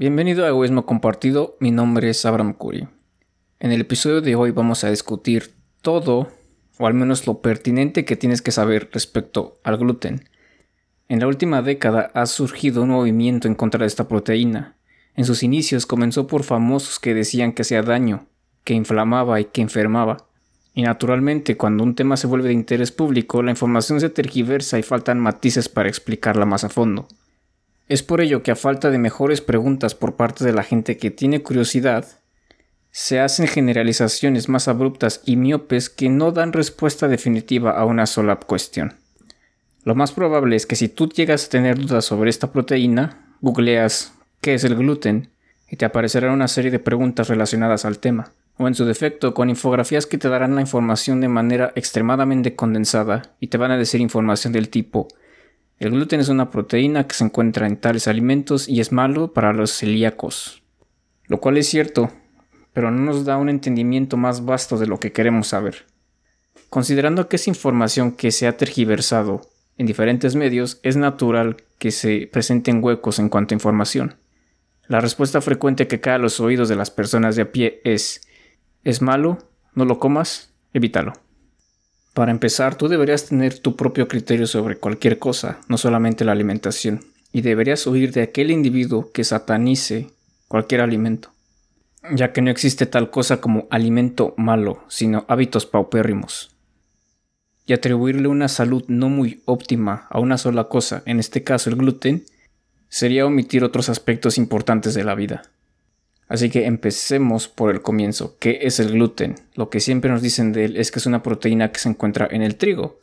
Bienvenido a Egoísmo Compartido, mi nombre es Abraham Curry. En el episodio de hoy vamos a discutir todo, o al menos lo pertinente que tienes que saber respecto al gluten. En la última década ha surgido un movimiento en contra de esta proteína. En sus inicios comenzó por famosos que decían que hacía daño, que inflamaba y que enfermaba. Y naturalmente, cuando un tema se vuelve de interés público, la información se tergiversa y faltan matices para explicarla más a fondo. Es por ello que a falta de mejores preguntas por parte de la gente que tiene curiosidad, se hacen generalizaciones más abruptas y miopes que no dan respuesta definitiva a una sola cuestión. Lo más probable es que si tú llegas a tener dudas sobre esta proteína, googleas qué es el gluten y te aparecerá una serie de preguntas relacionadas al tema, o en su defecto con infografías que te darán la información de manera extremadamente condensada y te van a decir información del tipo el gluten es una proteína que se encuentra en tales alimentos y es malo para los celíacos. Lo cual es cierto, pero no nos da un entendimiento más vasto de lo que queremos saber. Considerando que es información que se ha tergiversado en diferentes medios, es natural que se presenten huecos en cuanto a información. La respuesta frecuente que cae a los oídos de las personas de a pie es ¿Es malo? ¿No lo comas? Evítalo. Para empezar, tú deberías tener tu propio criterio sobre cualquier cosa, no solamente la alimentación, y deberías huir de aquel individuo que satanice cualquier alimento, ya que no existe tal cosa como alimento malo, sino hábitos paupérrimos. Y atribuirle una salud no muy óptima a una sola cosa, en este caso el gluten, sería omitir otros aspectos importantes de la vida. Así que empecemos por el comienzo. ¿Qué es el gluten? Lo que siempre nos dicen de él es que es una proteína que se encuentra en el trigo,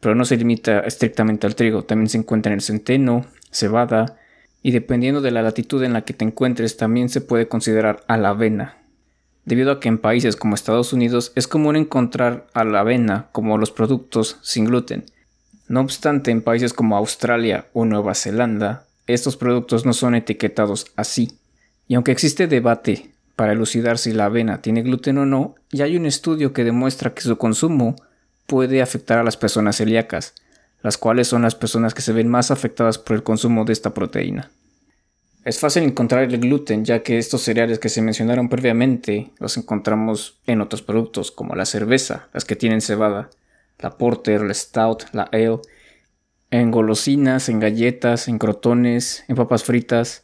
pero no se limita estrictamente al trigo, también se encuentra en el centeno, cebada, y dependiendo de la latitud en la que te encuentres también se puede considerar a la avena. Debido a que en países como Estados Unidos es común encontrar a la avena como los productos sin gluten. No obstante, en países como Australia o Nueva Zelanda, estos productos no son etiquetados así. Y aunque existe debate para elucidar si la avena tiene gluten o no, ya hay un estudio que demuestra que su consumo puede afectar a las personas celíacas, las cuales son las personas que se ven más afectadas por el consumo de esta proteína. Es fácil encontrar el gluten ya que estos cereales que se mencionaron previamente los encontramos en otros productos como la cerveza, las que tienen cebada, la porter, la stout, la ale, en golosinas, en galletas, en crotones, en papas fritas,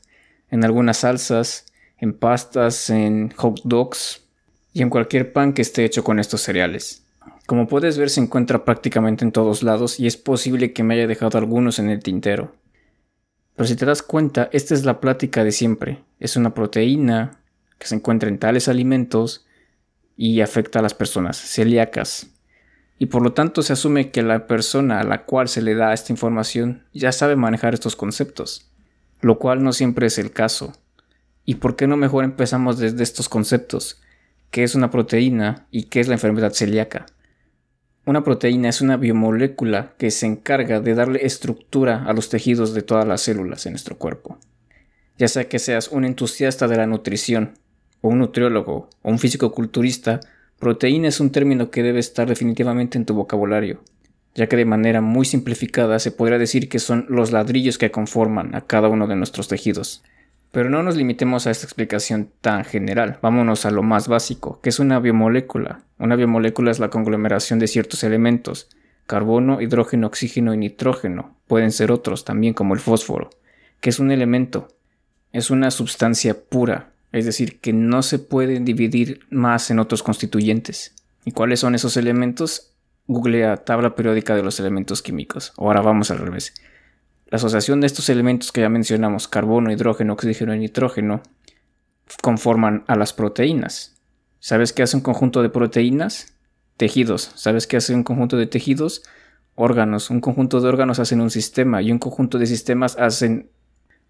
en algunas salsas, en pastas, en hot dogs y en cualquier pan que esté hecho con estos cereales. Como puedes ver se encuentra prácticamente en todos lados y es posible que me haya dejado algunos en el tintero. Pero si te das cuenta, esta es la plática de siempre. Es una proteína que se encuentra en tales alimentos y afecta a las personas celíacas. Y por lo tanto se asume que la persona a la cual se le da esta información ya sabe manejar estos conceptos lo cual no siempre es el caso. ¿Y por qué no mejor empezamos desde estos conceptos? ¿Qué es una proteína y qué es la enfermedad celíaca? Una proteína es una biomolécula que se encarga de darle estructura a los tejidos de todas las células en nuestro cuerpo. Ya sea que seas un entusiasta de la nutrición, o un nutriólogo, o un físico-culturista, proteína es un término que debe estar definitivamente en tu vocabulario ya que de manera muy simplificada se podría decir que son los ladrillos que conforman a cada uno de nuestros tejidos. Pero no nos limitemos a esta explicación tan general, vámonos a lo más básico, que es una biomolécula. Una biomolécula es la conglomeración de ciertos elementos, carbono, hidrógeno, oxígeno y nitrógeno, pueden ser otros también como el fósforo, que es un elemento, es una sustancia pura, es decir, que no se puede dividir más en otros constituyentes. ¿Y cuáles son esos elementos? Googlea tabla periódica de los elementos químicos. Ahora vamos al revés. La asociación de estos elementos que ya mencionamos, carbono, hidrógeno, oxígeno y nitrógeno, conforman a las proteínas. ¿Sabes qué hace un conjunto de proteínas? Tejidos. ¿Sabes qué hace un conjunto de tejidos? Órganos. Un conjunto de órganos hacen un sistema y un conjunto de sistemas hacen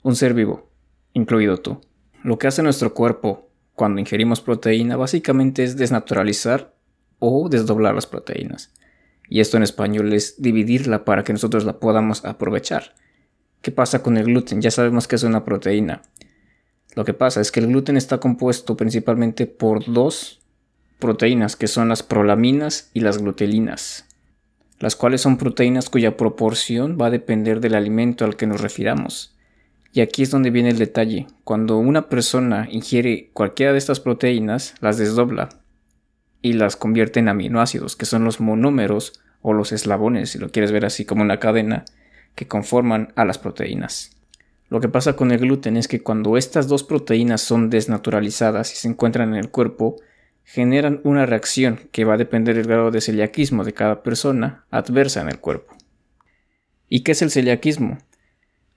un ser vivo, incluido tú. Lo que hace nuestro cuerpo cuando ingerimos proteína básicamente es desnaturalizar o desdoblar las proteínas y esto en español es dividirla para que nosotros la podamos aprovechar. ¿Qué pasa con el gluten? Ya sabemos que es una proteína. Lo que pasa es que el gluten está compuesto principalmente por dos proteínas que son las prolaminas y las glutelinas, las cuales son proteínas cuya proporción va a depender del alimento al que nos refiramos, Y aquí es donde viene el detalle. Cuando una persona ingiere cualquiera de estas proteínas, las desdobla y las convierte en aminoácidos, que son los monómeros o los eslabones, si lo quieres ver así como una cadena, que conforman a las proteínas. Lo que pasa con el gluten es que cuando estas dos proteínas son desnaturalizadas y se encuentran en el cuerpo, generan una reacción que va a depender del grado de celiaquismo de cada persona adversa en el cuerpo. ¿Y qué es el celiaquismo?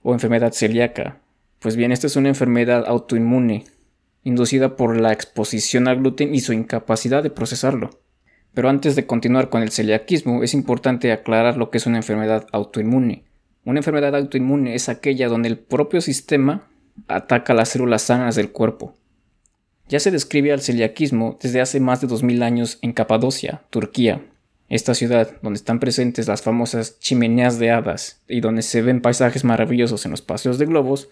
o enfermedad celíaca. Pues bien, esta es una enfermedad autoinmune, inducida por la exposición al gluten y su incapacidad de procesarlo. Pero antes de continuar con el celiaquismo, es importante aclarar lo que es una enfermedad autoinmune. Una enfermedad autoinmune es aquella donde el propio sistema ataca las células sanas del cuerpo. Ya se describe al celiaquismo desde hace más de 2000 años en Capadocia, Turquía, esta ciudad, donde están presentes las famosas chimeneas de hadas y donde se ven paisajes maravillosos en los paseos de globos,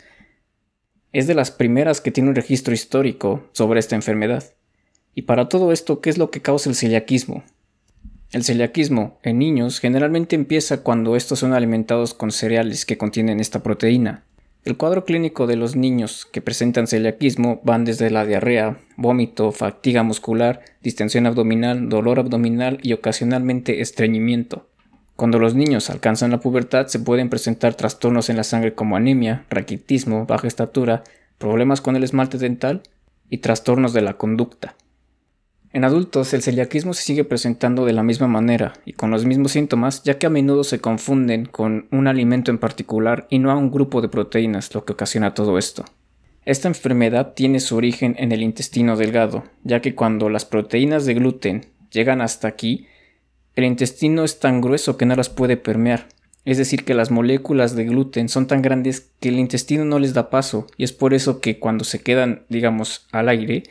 es de las primeras que tiene un registro histórico sobre esta enfermedad. Y para todo esto, ¿qué es lo que causa el celiaquismo? El celiaquismo en niños generalmente empieza cuando estos son alimentados con cereales que contienen esta proteína. El cuadro clínico de los niños que presentan celiaquismo van desde la diarrea, vómito, fatiga muscular, distensión abdominal, dolor abdominal y ocasionalmente estreñimiento. Cuando los niños alcanzan la pubertad se pueden presentar trastornos en la sangre como anemia, raquitismo, baja estatura, problemas con el esmalte dental y trastornos de la conducta. En adultos el celiaquismo se sigue presentando de la misma manera y con los mismos síntomas, ya que a menudo se confunden con un alimento en particular y no a un grupo de proteínas, lo que ocasiona todo esto. Esta enfermedad tiene su origen en el intestino delgado, ya que cuando las proteínas de gluten llegan hasta aquí, el intestino es tan grueso que no las puede permear, es decir, que las moléculas de gluten son tan grandes que el intestino no les da paso, y es por eso que cuando se quedan, digamos, al aire,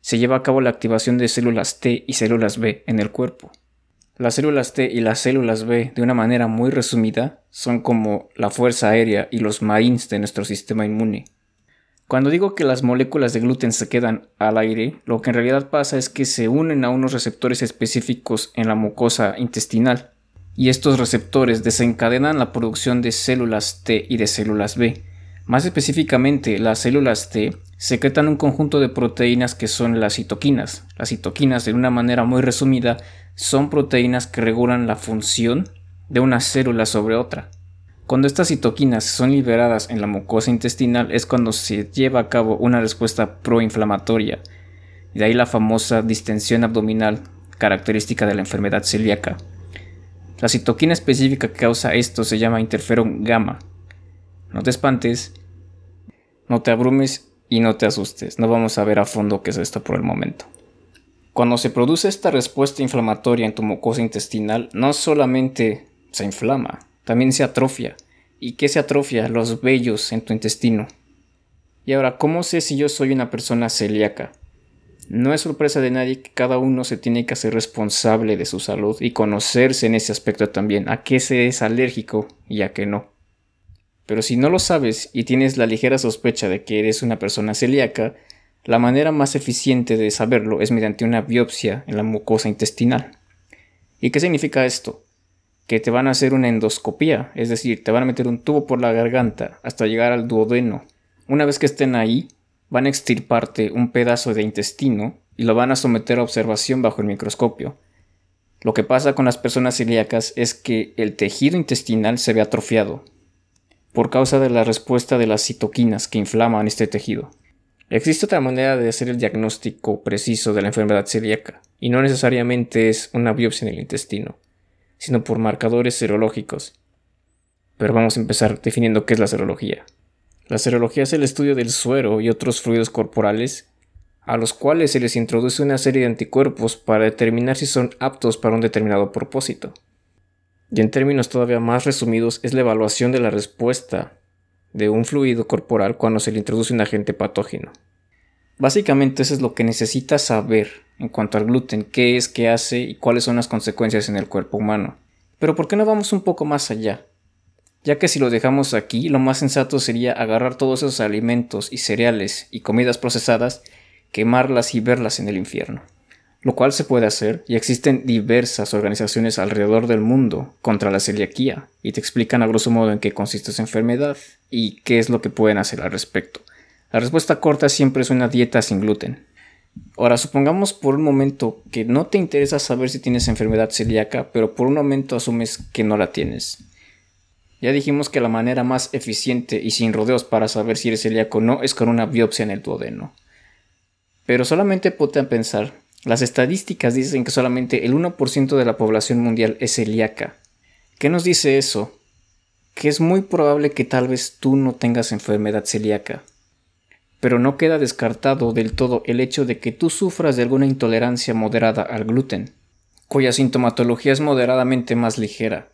se lleva a cabo la activación de células T y células B en el cuerpo. Las células T y las células B, de una manera muy resumida, son como la fuerza aérea y los marines de nuestro sistema inmune. Cuando digo que las moléculas de gluten se quedan al aire, lo que en realidad pasa es que se unen a unos receptores específicos en la mucosa intestinal, y estos receptores desencadenan la producción de células T y de células B, más específicamente, las células T secretan un conjunto de proteínas que son las citoquinas. Las citoquinas, de una manera muy resumida, son proteínas que regulan la función de una célula sobre otra. Cuando estas citoquinas son liberadas en la mucosa intestinal es cuando se lleva a cabo una respuesta proinflamatoria. De ahí la famosa distensión abdominal, característica de la enfermedad celíaca. La citoquina específica que causa esto se llama interferón gamma no te espantes, no te abrumes y no te asustes. No vamos a ver a fondo qué es esto por el momento. Cuando se produce esta respuesta inflamatoria en tu mucosa intestinal, no solamente se inflama, también se atrofia. ¿Y qué se atrofia? Los vellos en tu intestino. Y ahora, ¿cómo sé si yo soy una persona celíaca? No es sorpresa de nadie que cada uno se tiene que hacer responsable de su salud y conocerse en ese aspecto también, a qué se es alérgico y a qué no. Pero si no lo sabes y tienes la ligera sospecha de que eres una persona celíaca, la manera más eficiente de saberlo es mediante una biopsia en la mucosa intestinal. ¿Y qué significa esto? Que te van a hacer una endoscopía, es decir, te van a meter un tubo por la garganta hasta llegar al duodeno. Una vez que estén ahí, van a extirparte un pedazo de intestino y lo van a someter a observación bajo el microscopio. Lo que pasa con las personas celíacas es que el tejido intestinal se ve atrofiado, por causa de la respuesta de las citoquinas que inflaman este tejido. Existe otra manera de hacer el diagnóstico preciso de la enfermedad celíaca, y no necesariamente es una biopsia en el intestino, sino por marcadores serológicos. Pero vamos a empezar definiendo qué es la serología. La serología es el estudio del suero y otros fluidos corporales a los cuales se les introduce una serie de anticuerpos para determinar si son aptos para un determinado propósito. Y en términos todavía más resumidos es la evaluación de la respuesta de un fluido corporal cuando se le introduce un agente patógeno. Básicamente eso es lo que necesitas saber en cuanto al gluten, qué es, qué hace y cuáles son las consecuencias en el cuerpo humano. Pero ¿por qué no vamos un poco más allá? Ya que si lo dejamos aquí, lo más sensato sería agarrar todos esos alimentos y cereales y comidas procesadas, quemarlas y verlas en el infierno. lo cual se puede hacer y existen diversas organizaciones alrededor del mundo contra la celiaquía y te explican a grosso modo en qué consiste esa enfermedad y qué es lo que pueden hacer al respecto. La respuesta corta siempre es una dieta sin gluten. Ahora, supongamos por un momento que no te interesa saber si tienes enfermedad celíaca, pero por un momento asumes que no la tienes. Ya dijimos que la manera más eficiente y sin rodeos para saber si eres celíaco o no es con una biopsia en el duodeno. Pero solamente ponte a pensar, las estadísticas dicen que solamente el 1% de la población mundial es celíaca. ¿Qué nos dice eso? Que es muy probable que tal vez tú no tengas enfermedad celíaca. Pero no queda descartado del todo el hecho de que tú sufras de alguna intolerancia moderada al gluten, cuya sintomatología es moderadamente más ligera.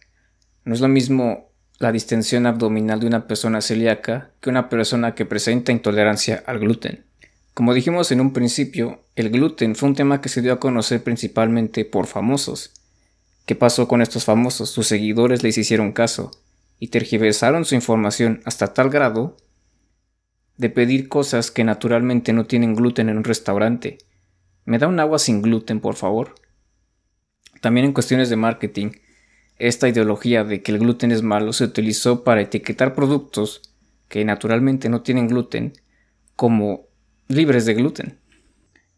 No es lo mismo la distensión abdominal de una persona celíaca que una persona que presenta intolerancia al gluten. Como dijimos en un principio, el gluten fue un tema que se dio a conocer principalmente por famosos. ¿Qué pasó con estos famosos? Sus seguidores les hicieron caso y tergiversaron su información hasta tal grado de pedir cosas que naturalmente no tienen gluten en un restaurante. ¿Me da un agua sin gluten, por favor? También en cuestiones de marketing, esta ideología de que el gluten es malo se utilizó para etiquetar productos que naturalmente no tienen gluten como libres de gluten.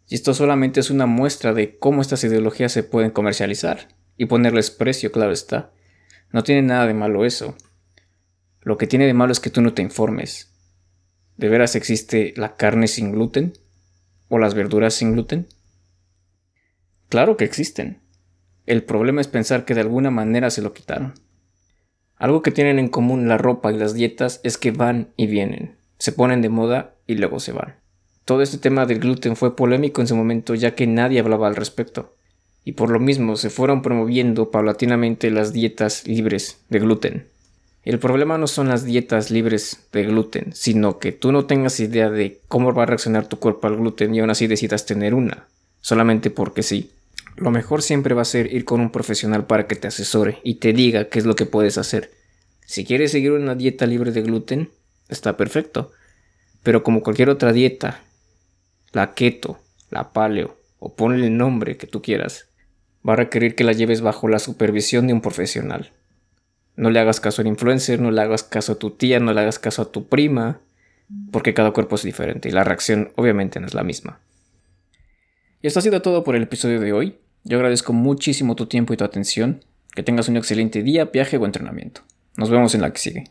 Y esto solamente es una muestra de cómo estas ideologías se pueden comercializar y ponerles precio, claro está. No tiene nada de malo eso. Lo que tiene de malo es que tú no te informes. ¿De veras existe la carne sin gluten? ¿O las verduras sin gluten? Claro que existen. El problema es pensar que de alguna manera se lo quitaron. Algo que tienen en común la ropa y las dietas es que van y vienen, se ponen de moda y luego se van. Todo este tema del gluten fue polémico en su momento ya que nadie hablaba al respecto, y por lo mismo se fueron promoviendo paulatinamente las dietas libres de gluten. El problema no son las dietas libres de gluten, sino que tú no tengas idea de cómo va a reaccionar tu cuerpo al gluten y aún así decidas tener una, solamente porque sí. Lo mejor siempre va a ser ir con un profesional para que te asesore y te diga qué es lo que puedes hacer. Si quieres seguir una dieta libre de gluten, está perfecto. Pero como cualquier otra dieta, la keto, la paleo o ponle el nombre que tú quieras, va a requerir que la lleves bajo la supervisión de un profesional. No le hagas caso al influencer, no le hagas caso a tu tía, no le hagas caso a tu prima, porque cada cuerpo es diferente y la reacción obviamente no es la misma. Y esto ha sido todo por el episodio de hoy. Yo agradezco muchísimo tu tiempo y tu atención. Que tengas un excelente día, viaje o entrenamiento. Nos vemos en la que sigue.